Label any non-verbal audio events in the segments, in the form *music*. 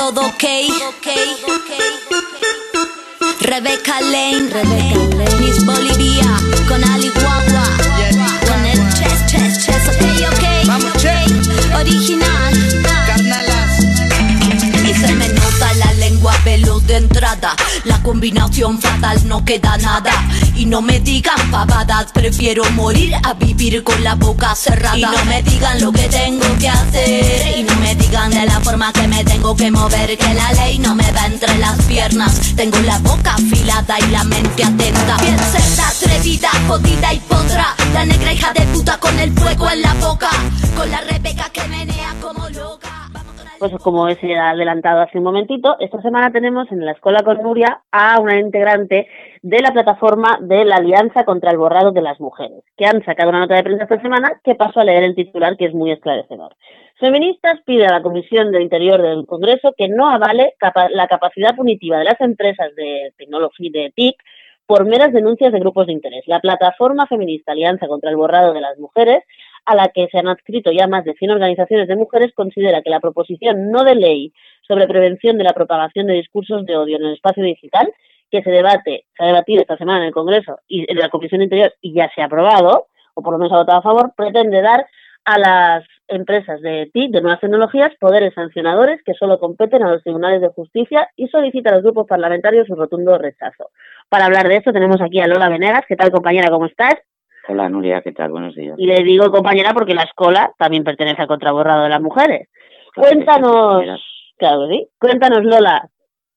todo ok. Rebecca Lane, Miss Bolivia, con Ali Guagua, con el chess, chess, chess, ok, ok. Vamos. Original. Carnalas. Y la lengua veloz de entrada. La combinación fatal no queda nada. Y no me digan pavadas, prefiero morir a vivir con la boca cerrada. Y no me digan lo que tengo que hacer. Y no me digan de la forma que me tengo que mover. Que la ley no me va entre las piernas. Tengo la boca afilada y la mente atenta. Bien cerda, atrevida, jodida y potra. La negra hija de puta con el fuego en la boca. Con la Pues como os he adelantado hace un momentito, esta semana tenemos en la Escuela con Nuria a una integrante de la plataforma de la Alianza contra el Borrado de las Mujeres, que han sacado una nota de prensa esta semana que paso a leer el titular que es muy esclarecedor. Feministas pide a la Comisión del Interior del Congreso que no avale la capacidad punitiva de las empresas de tecnología de TIC por meras denuncias de grupos de interés. La plataforma feminista Alianza contra el Borrado de las Mujeres a la que se han adscrito ya más de 100 organizaciones de mujeres, considera que la proposición no de ley sobre prevención de la propagación de discursos de odio en el espacio digital, que se debate, se ha debatido esta semana en el Congreso y en la Comisión Interior y ya se ha aprobado, o por lo menos ha votado a favor, pretende dar a las empresas de TIC, de nuevas tecnologías, poderes sancionadores que solo competen a los tribunales de justicia y solicita a los grupos parlamentarios su rotundo rechazo. Para hablar de esto tenemos aquí a Lola Venegas. ¿Qué tal, compañera? ¿Cómo estás? Hola Nuria, ¿qué tal? Buenos días. Y le digo compañera porque la escuela también pertenece al contraborrado de las mujeres. Cuéntanos, claro sí, cuéntanos Lola,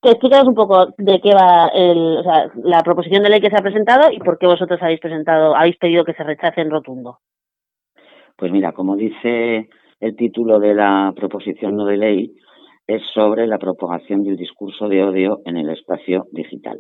que explícanos un poco de qué va el, o sea, la proposición de ley que se ha presentado y por qué vosotros habéis presentado, habéis pedido que se rechace en rotundo. Pues mira, como dice el título de la proposición no de ley, es sobre la propagación del discurso de odio en el espacio digital.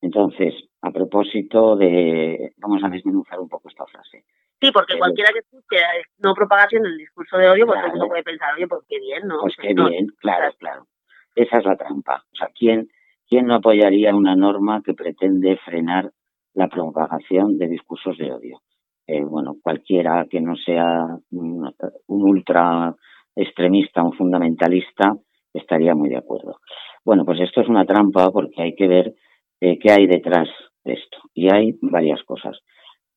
Entonces, a propósito de, vamos a desmenuzar un poco esta frase. Sí, porque cualquiera que escuche no propagación del discurso de odio, pues Claro. todo el mundo puede pensar, oye, pues qué bien, ¿no? Pues qué No, bien, claro, claro. Esa es la trampa. O sea, ¿quién, ¿quién no apoyaría una norma que pretende frenar la propagación de discursos de odio? Eh, bueno, cualquiera que no sea un, un ultra extremista, un fundamentalista, estaría muy de acuerdo. Bueno, pues esto es una trampa porque hay que ver eh, qué hay detrás de esto. Y hay varias cosas.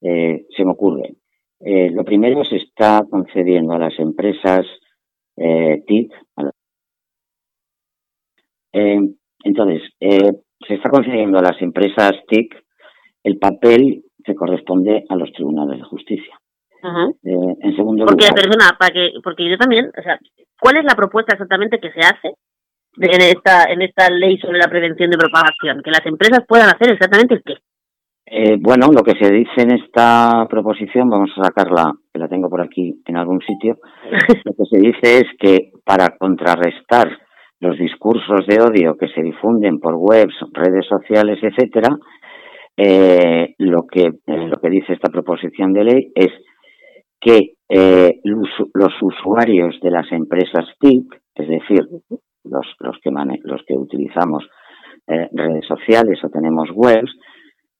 Eh, se me ocurre. Eh, lo primero se está concediendo a las empresas eh, TIC. a la- entonces, se está concediendo a las empresas TIC el papel que corresponde a los tribunales de justicia. Ajá. En segundo Porque, lugar, perdona, para que, porque yo también, o sea, ¿cuál es la propuesta exactamente que se hace en esta, en esta ley sobre la prevención de propagación? Que las empresas puedan hacer exactamente qué. Eh, bueno, lo que se dice en esta proposición, vamos a sacarla, que la tengo por aquí en algún sitio, *laughs* lo que se dice es que para contrarrestar los discursos de odio que se difunden por webs, redes sociales, etcétera, eh, lo que eh, lo que dice esta proposición de ley es que eh, los, los usuarios de las empresas TIC, es decir, los los que mane- los que utilizamos eh, redes sociales o tenemos webs,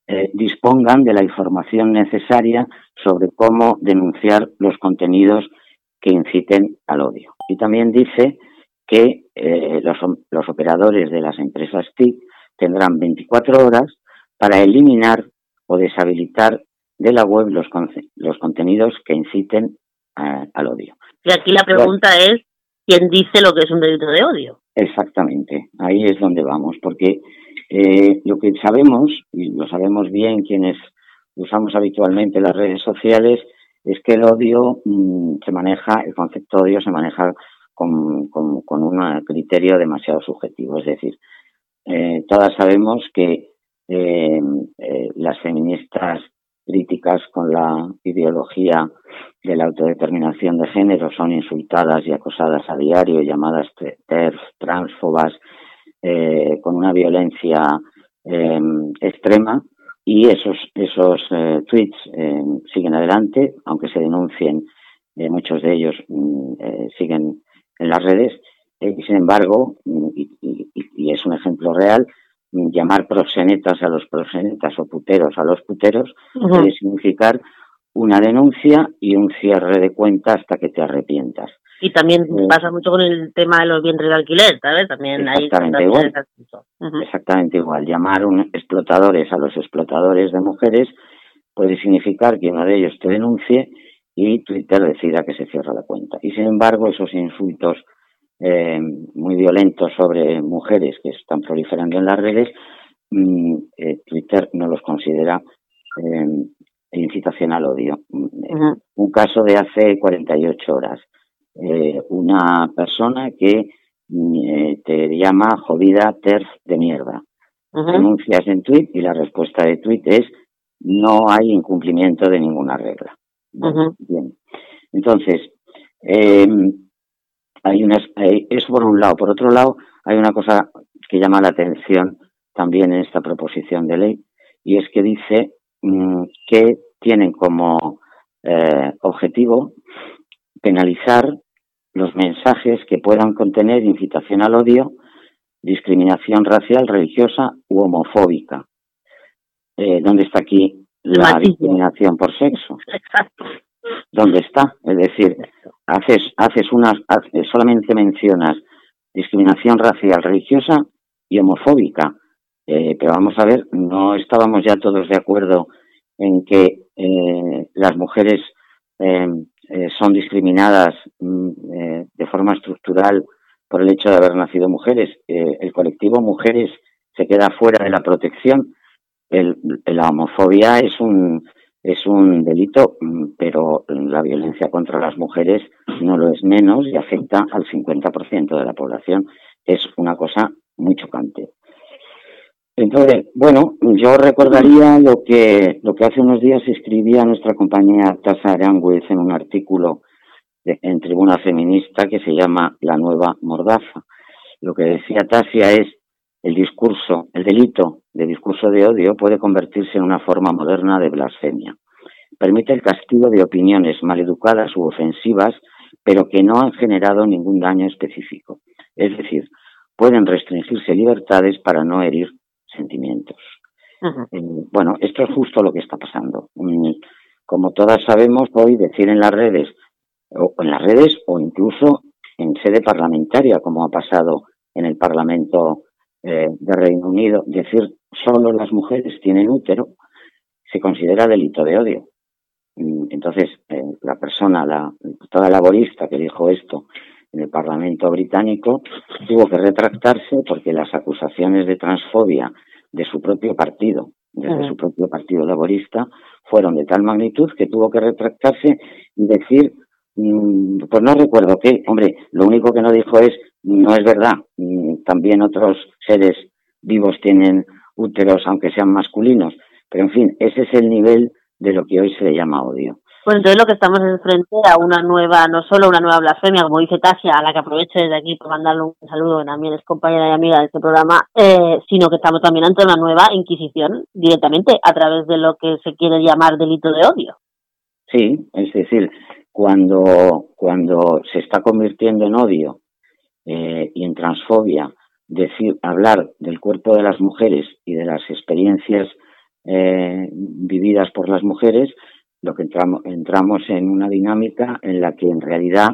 eh, dispongan de la información necesaria sobre cómo denunciar los contenidos que inciten al odio. Y también dice que eh, los, los operadores de las empresas TIC tendrán 24 horas para eliminar o deshabilitar de la web los, los contenidos que inciten al odio. Y aquí la pregunta es, ¿quién dice lo que es un delito de odio? Exactamente, ahí es donde vamos, porque eh, lo que sabemos, y lo sabemos bien quienes usamos habitualmente las redes sociales, es que el odio mm, se maneja, el concepto de odio se maneja con, un criterio demasiado subjetivo. Es decir, eh, todas sabemos que eh, eh, las feministas críticas con la ideología de la autodeterminación de género son insultadas y acosadas a diario, llamadas TERF, transfobas, eh, con una violencia eh, extrema y esos, esos eh, tweets eh, siguen adelante, aunque se denuncien, eh, muchos de ellos mm, siguen en las redes, sin embargo, mm, y, es un ejemplo real, llamar proxenetas a los proxenetas o puteros a los puteros puede significar una denuncia y un cierre de cuenta hasta que te arrepientas. Y también eh, pasa mucho con el tema de los vientres de alquiler, ¿sabes? También exactamente igual. Exactamente igual. Llamar un explotadores a los explotadores de mujeres puede significar que uno de ellos te denuncie y Twitter decida que se cierra la cuenta. Y sin embargo, esos insultos eh, muy violentos sobre mujeres que están proliferando en las redes, mm, eh, Twitter no los considera eh, incitación al odio. Un caso de hace 48 horas. una persona que mm, te llama jodida terf de mierda. Denuncias en tweet y la respuesta de tweet es no hay incumplimiento de ninguna regla. Bien. Entonces, eh, hay unas, eso por un lado. Por otro lado, hay una cosa que llama la atención también en esta proposición de ley y es que dice mm, que tienen como eh, objetivo penalizar los mensajes que puedan contener incitación al odio, discriminación racial, religiosa u homofóbica. Eh, ¿Dónde está aquí la discriminación por sexo? Exacto. ¿Dónde está? Es decir, haces, haces unas, solamente mencionas discriminación racial, religiosa y homofóbica. Eh, pero vamos a ver, no estábamos ya todos de acuerdo en que eh, las mujeres eh, son discriminadas mm, de forma estructural por el hecho de haber nacido mujeres. el colectivo mujeres se queda fuera de la protección. la homofobia es un es un delito, mm, pero la violencia contra las mujeres no lo es menos y afecta al 50% de la población. Es una cosa muy chocante. Entonces, bueno, yo recordaría lo que, lo que hace unos días escribía nuestra compañía Tasa Aranguez en un artículo en Tribuna Feminista que se llama La Nueva Mordaza. Lo que decía Tasia es el discurso, el delito de discurso de odio puede convertirse en una forma moderna de blasfemia. Permite el castigo de opiniones maleducadas u ofensivas, pero que no han generado ningún daño específico. Es decir, pueden restringirse libertades para no herir sentimientos. Eh, bueno, esto es justo lo que está pasando. Mm, como todas sabemos, hoy decir en las redes, o en las redes o incluso en sede parlamentaria, como ha pasado en el Parlamento eh, de Reino Unido, decir solo las mujeres tienen útero, se considera delito de odio. Mm, entonces, eh, la persona, la diputada laborista que dijo esto en el Parlamento británico, tuvo que retractarse porque las acusaciones de transfobia de su propio partido, desde su propio partido laborista, fueron de tal magnitud que tuvo que retractarse y decir, mm, pues no recuerdo qué, hombre, lo único que no dijo es no es verdad. Mm, también otros seres vivos tienen úteros, aunque sean masculinos. Pero, en fin, ese es el nivel de lo que hoy se le llama odio. Pues entonces lo que estamos es frente a una nueva, no solo una nueva blasfemia, como dice Tasia, a la que aprovecho desde aquí para mandarle un saludo, también es compañera y amiga de este programa, eh, sino que estamos también ante una nueva Inquisición directamente a través de lo que se quiere llamar delito de odio. Sí, es decir, cuando, cuando se está convirtiendo en odio eh, y en transfobia decir, hablar del cuerpo de las mujeres y de las experiencias eh, vividas por las mujeres, lo que entramos, entramos en una dinámica en la que en realidad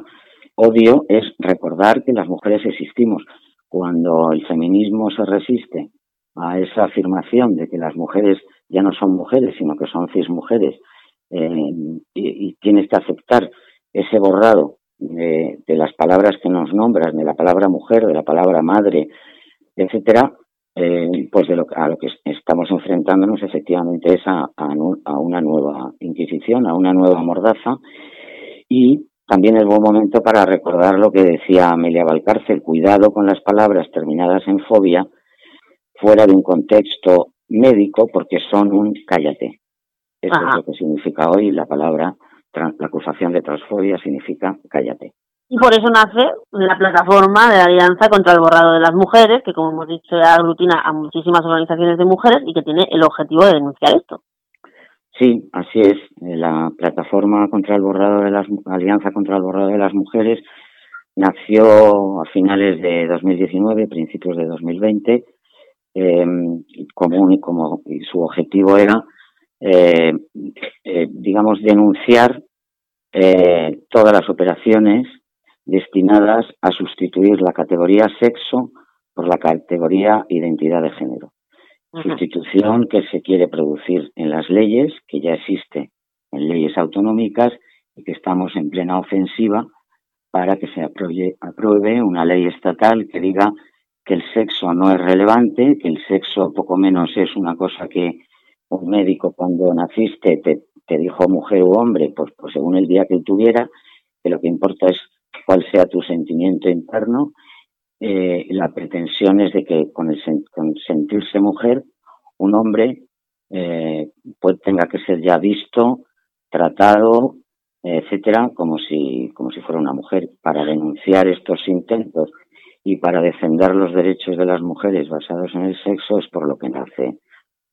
odio es recordar que las mujeres existimos. Cuando el feminismo se resiste a esa afirmación de que las mujeres ya no son mujeres, sino que son cismujeres, eh, y, y tienes que aceptar ese borrado de, las palabras que nos nombras, de la palabra mujer, de la palabra madre, etcétera, eh, pues de lo, a lo que estamos enfrentándonos efectivamente es a, a, una nueva Inquisición, a una nueva mordaza y también es buen momento para recordar lo que decía Amelia Valcárcel, cuidado con las palabras terminadas en fobia fuera de un contexto médico porque son un cállate. Eso es lo que significa hoy la palabra la acusación de transfobia significa cállate. Y por eso nace la plataforma de la Alianza contra el Borrado de las Mujeres, que como hemos dicho aglutina a muchísimas organizaciones de mujeres y que tiene el objetivo de denunciar esto. Sí, así es. La plataforma contra el borrado de las Alianza contra el borrado de las mujeres nació a finales de 2019, principios de 2020, eh, como, como y su objetivo era, eh, eh, digamos, denunciar eh, todas las operaciones destinadas a sustituir la categoría sexo por la categoría identidad de género. Sustitución que se quiere producir en las leyes, que ya existe en leyes autonómicas y que estamos en plena ofensiva para que se apruebe, una ley estatal que diga que el sexo no es relevante, que el sexo poco menos es una cosa que un médico cuando naciste te, te dijo mujer u hombre, pues, pues según el día que tuviera, que lo que importa es cuál sea tu sentimiento interno. Eh, la pretensión es de que con, el, con sentirse mujer, un hombre eh, pues tenga que ser ya visto, tratado, etcétera, como si, como si fuera una mujer. Para denunciar estos intentos y para defender los derechos de las mujeres basados en el sexo es por lo que nace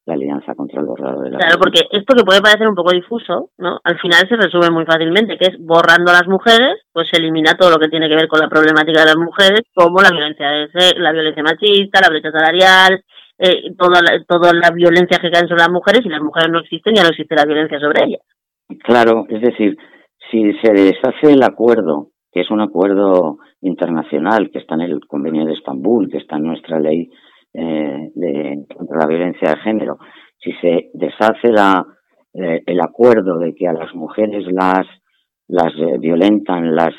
la alianza contra el borrado de la Claro, porque esto que puede parecer un poco difuso, ¿no? Al final se resume muy fácilmente, que es borrando a las mujeres, pues se elimina todo lo que tiene que ver con la problemática de las mujeres, como la violencia de la violencia machista, la brecha salarial, eh, toda, la, toda la violencia que caen sobre las mujeres, y las mujeres no existen, ya no existe la violencia sobre ellas. Claro, es decir, si se deshace el acuerdo, que es un acuerdo internacional, que está en el Convenio de Estambul, que está en nuestra ley eh, de, contra la violencia de género, si se deshace la, eh, el acuerdo de que a las mujeres las, las eh, violentan, las,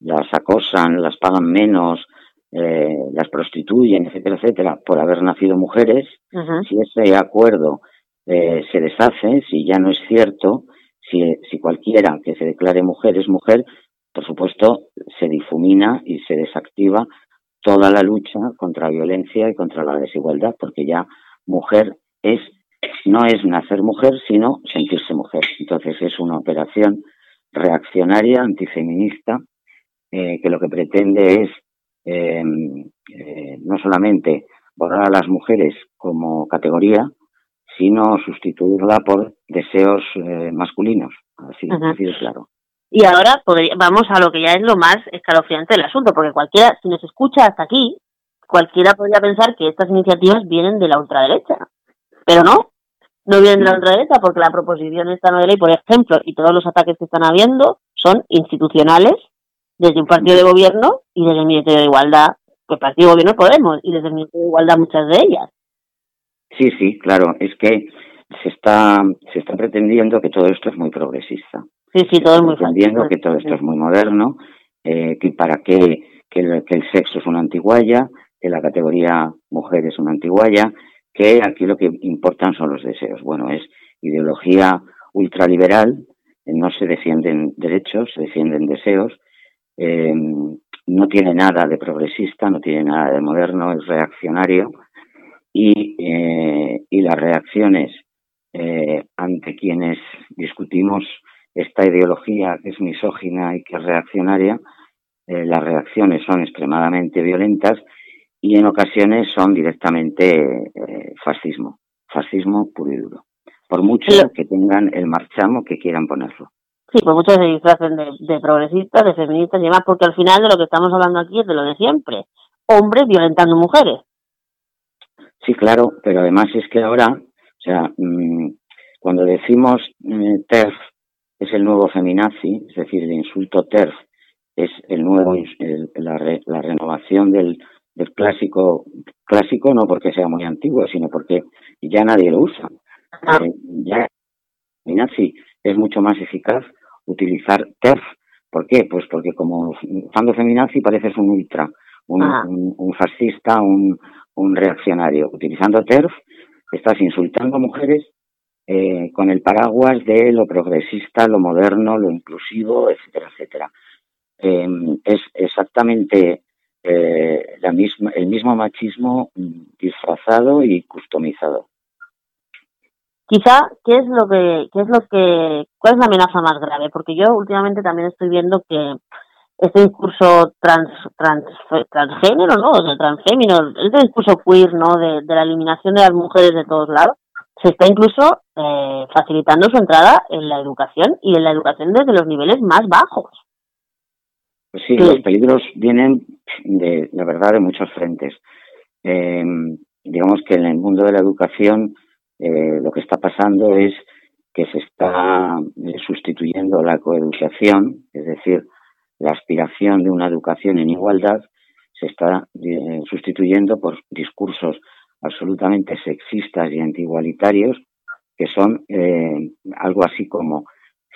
las acosan, las pagan menos, las prostituyen, etcétera, etcétera, por haber nacido mujeres, si ese acuerdo se deshace, si ya no es cierto, si, si cualquiera que se declare mujer es mujer, por supuesto, se difumina y se desactiva toda la lucha contra la violencia y contra la desigualdad, porque ya mujer es no es nacer mujer, sino sentirse mujer. Entonces es una operación reaccionaria, antifeminista, eh, que lo que pretende es em, eh, no solamente borrar a las mujeres como categoría, sino sustituirla por deseos eh, masculinos, así, así de claro. Y ahora vamos a lo que ya es lo más escalofriante del asunto, porque cualquiera, si nos escucha hasta aquí, cualquiera podría pensar que estas iniciativas vienen de la ultraderecha. Pero no, no vienen de la ultraderecha porque la proposición esta no de ley, por ejemplo, y todos los ataques que están habiendo son institucionales desde un partido de gobierno y desde el Ministerio de Igualdad, pues partido de gobierno Podemos, y desde el Ministerio de Igualdad muchas de ellas. Sí, sí, claro, es que se está, se está pretendiendo que todo esto es muy progresista. Sí, sí, todo es muy Entendiendo que todo esto es muy moderno, eh, que para qué que el, que el sexo es una antiguaya, que la categoría mujer es una antiguaya, que aquí lo que importan son los deseos. Bueno, es ideología ultraliberal, eh, no se defienden derechos, se defienden deseos, eh, no tiene nada de progresista, no tiene nada de moderno, es reaccionario y, eh, y las reacciones eh, ante quienes discutimos esta ideología que es misógina y que es reaccionaria, eh, las reacciones son extremadamente violentas y en ocasiones son directamente eh, fascismo, fascismo puro y duro, por mucho que tengan el marchamo que quieran ponerlo. Sí, por mucho que se disfracen de, de, progresistas, de feministas y demás, porque al final de lo que estamos hablando aquí es de lo de siempre, hombres violentando mujeres. Sí, claro, pero además es que ahora, o sea, mmm, cuando decimos eh, TERF es el nuevo feminazi, es decir, el insulto TERF es el nuevo, el, la, re, la, renovación del, del, clásico, clásico no porque sea muy antiguo, sino porque ya nadie lo usa. Eh, ya feminazi es mucho más eficaz utilizar TERF. ¿Por qué? Pues porque como usando feminazi pareces un ultra, un, un, un fascista, un, un reaccionario. Utilizando TERF estás insultando a mujeres eh, con el paraguas de lo progresista, lo moderno, lo inclusivo, etcétera, etcétera. Eh, es exactamente eh, la misma, el mismo machismo disfrazado y customizado. Quizá, ¿qué es lo que, qué es lo que, cuál es la amenaza más grave? Porque yo últimamente también estoy viendo que este discurso trans, trans, transgénero, ¿no? O sea, transfémino, este discurso queer, ¿no? De, de la eliminación de las mujeres de todos lados, se está incluso eh, facilitando su entrada en la educación y en la educación desde los niveles más bajos. Pues sí, sí. los peligros vienen de la verdad de muchos frentes. Eh, digamos que en el mundo de la educación eh, lo que está pasando es que se está eh, sustituyendo la coeducación, es decir, la aspiración de una educación en igualdad se está eh, sustituyendo por discursos absolutamente sexistas y antigualitarios que son eh, algo así como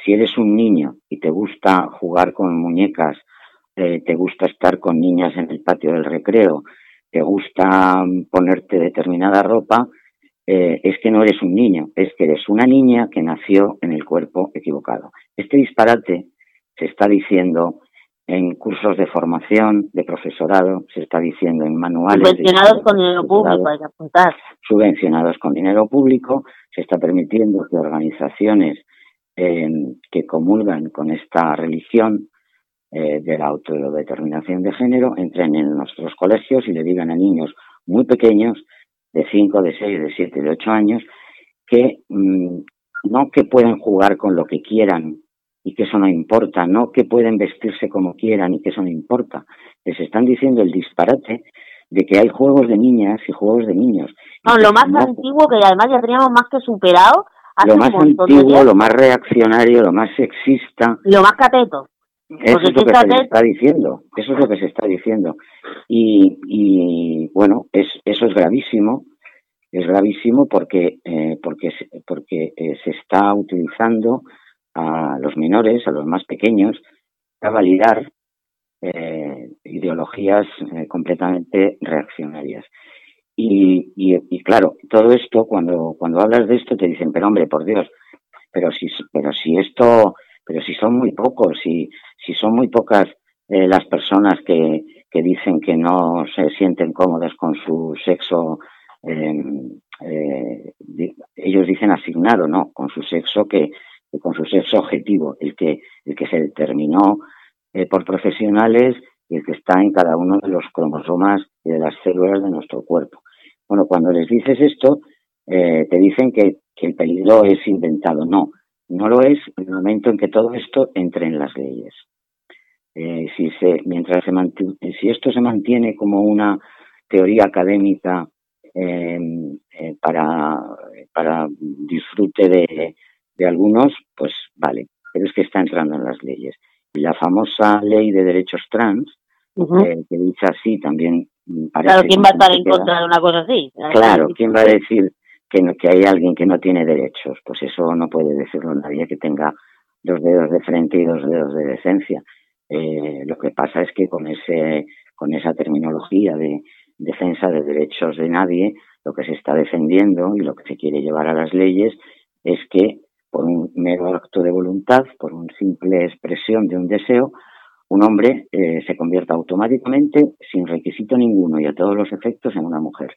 si eres un niño y te gusta jugar con muñecas, eh, te gusta estar con niñas en el patio del recreo, te gusta ponerte determinada ropa, es que no eres un niño, es que eres una niña que nació en el cuerpo equivocado. Este disparate se está diciendo en cursos de formación de profesorado, se está diciendo en manuales. Subvencionados con dinero público, hay que apuntar. Subvencionados con dinero público, se está permitiendo que organizaciones eh, que comulgan con esta religión eh, de la autodeterminación de género entren en nuestros colegios y le digan a niños muy pequeños, de 5, de 6, de 7, de 8 años, que mm, no que pueden jugar con lo que quieran y que eso no importa, no que pueden vestirse como quieran y que eso no importa. Les están diciendo el disparate de que hay juegos de niñas y juegos de niños. No, lo más antiguo que además ya teníamos más que superado. lo más antiguo, lo más reaccionario, lo más sexista. Lo más cateto. Eso es lo que se está diciendo, eso es lo que se está diciendo. Y, y bueno, es, eso es gravísimo, es gravísimo porque, eh, porque, porque eh, se está utilizando a los menores, a los más pequeños, a validar eh, ideologías eh, completamente reaccionarias. Y, claro, todo esto, cuando, cuando hablas de esto, te dicen, pero hombre, por Dios, pero si, pero si esto, pero si son muy pocos, si, si son muy pocas eh, las personas que, que dicen que no se sienten cómodas con su sexo, ellos dicen asignado, ¿no? Con su sexo que, con su sexo objetivo, el que, el que se determinó eh, por profesionales y el que está en cada uno de los cromosomas y de las células de nuestro cuerpo. Bueno, cuando les dices esto, eh, te dicen que, el peligro es inventado. No, no lo es en el momento en que todo esto entre en las leyes. Eh, si, se, mientras se si esto se mantiene como una teoría académica para, para disfrute de, de algunos, pues vale, pero es que está entrando en las leyes. Y la famosa ley de derechos trans, eh, que dice así, también parece... Claro, ¿quién va a estar en contra de una cosa así? Claro, ¿quién va a decir que, que hay alguien que no tiene derechos? Pues eso no puede decirlo nadie que tenga dos dedos de frente y dos dedos de decencia. Eh, lo que pasa es que con ese con esa terminología de defensa de derechos de nadie, lo que se está defendiendo y lo que se quiere llevar a las leyes es que por un mero acto de voluntad, por una simple expresión de un deseo, un hombre eh, se convierta automáticamente, sin requisito ninguno y a todos los efectos, en una mujer.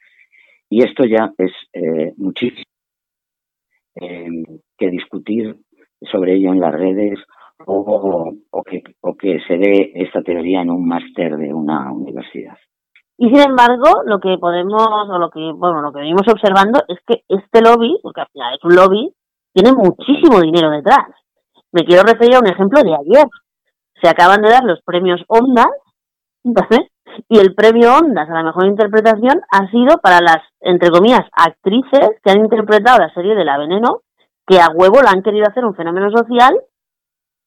Y esto ya es eh, muchísimo que discutir sobre ello en las redes o, que, o que se dé esta teoría en un máster de una universidad. Y sin embargo, lo que podemos, o lo que, bueno, lo que venimos observando es que este lobby, porque al final es un lobby, tiene muchísimo dinero detrás. Me quiero referir a un ejemplo de ayer. Se acaban de dar los premios Ondas, y el premio Ondas a la mejor interpretación ha sido para las, entre comillas, actrices que han interpretado la serie de La Veneno, que a huevo la han querido hacer un fenómeno social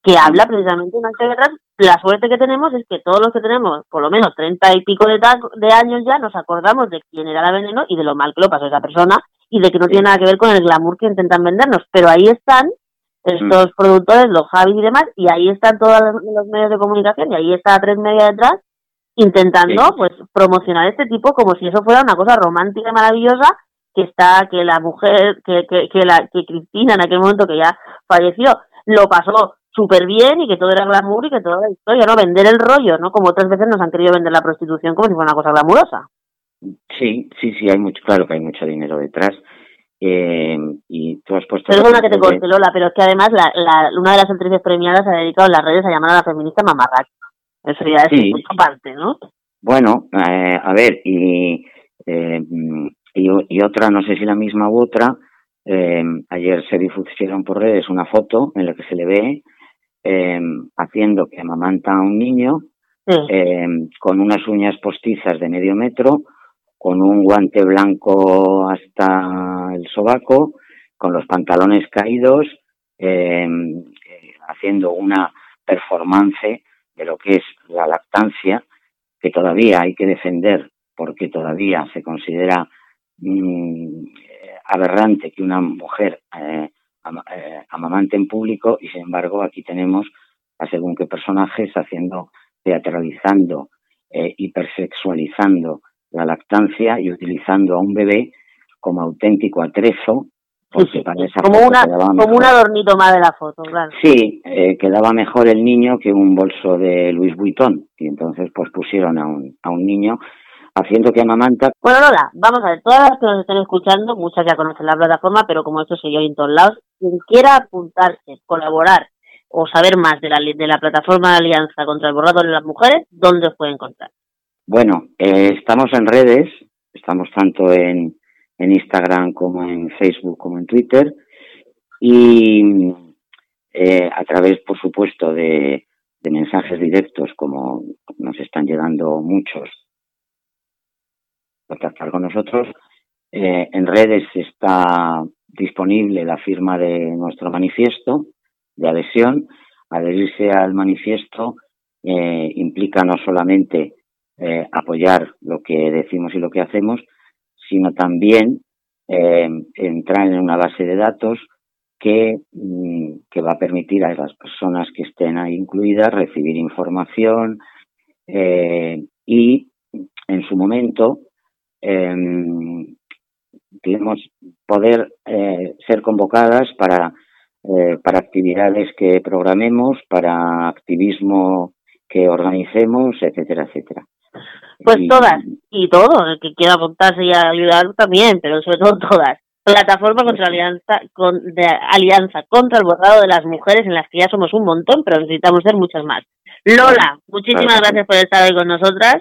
que habla precisamente de una detrás. La suerte que tenemos es que todos los que tenemos por lo menos treinta y pico de, de años ya nos acordamos de quién era la veneno y de lo mal que lo pasó esa persona y de que no tiene nada que ver con el glamour que intentan vendernos. Pero ahí están estos mm. productores, los Javi y demás, y ahí están todos los medios de comunicación, y ahí está tres media detrás, intentando pues promocionar este tipo como si eso fuera una cosa romántica y maravillosa que está que la mujer que, que, que la que Cristina en aquel momento que ya falleció lo pasó súper bien y que todo era glamour y que todo era historia, ¿no? Vender el rollo, ¿no? Como otras veces nos han querido vender la prostitución como si fuera una cosa glamurosa. Sí, sí, sí, hay mucho, claro que hay mucho dinero detrás. Eh, y tú has puesto... Perdona que te corte, Lola, pero es que además la, la, una de las actrices premiadas ha dedicado en las redes a llamar a la feminista mamarracha. Eso ya es sí. parte, ¿no? Bueno, eh, a ver, y, eh, y, y, otra, no sé si la misma u otra, eh, ayer se difusieron por redes una foto en la que se le ve eh, haciendo que amamanta a un niño eh, con unas uñas postizas de medio metro, con un guante blanco hasta el sobaco, con los pantalones caídos, em, eh, haciendo una performance de lo que es la lactancia, que todavía hay que defender porque todavía se considera mm, aberrante que una mujer eh, eh, amamante en público y sin embargo aquí tenemos a según qué personajes haciendo, teatralizando, hipersexualizando la lactancia y utilizando a un bebé como auténtico atrezo como, una, como un adornito más de la foto, claro. Sí, eh, quedaba mejor el niño que un bolso de Luis Vuitton. Y entonces pues pusieron a un, a un niño haciendo que amamanta. Bueno, Lola, vamos a ver, todas las que nos estén escuchando, muchas ya conocen la plataforma, pero como esto se yo en todos lados, quien quiera apuntarse, colaborar o saber más de la, de la plataforma de Alianza contra el Borrado de las Mujeres, ¿dónde os puede encontrar? Bueno, eh, estamos en redes, estamos tanto en, en Instagram como en Facebook como en Twitter y eh, a través, por supuesto, de, mensajes directos como nos están llegando muchos contactar con nosotros. Eh, en redes está disponible la firma de nuestro manifiesto de adhesión. Adherirse al manifiesto implica no solamente apoyar lo que decimos y lo que hacemos, sino también eh, entrar en una base de datos que, mm, que, va a permitir a las personas que estén ahí incluidas recibir información eh, y en su momento eh, poder eh, ser convocadas para, eh, para actividades que programemos, para activismo que organicemos, etcétera, etcétera. Pues todas y todo, el que quiera apuntarse y ayudar también, pero sobre todo todas. Plataforma contra alianza, con, de alianza contra el borrado de las mujeres, en las que ya somos un montón, pero necesitamos ser muchas más. Lola, muchísimas gracias por estar hoy con nosotras.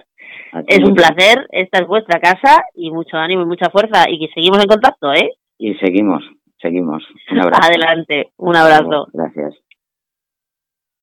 Es un placer, esta es vuestra casa y mucho ánimo y mucha fuerza y que seguimos en contacto, ¿eh? Y seguimos, seguimos. Un abrazo. *laughs* Adelante, un abrazo. Gracias.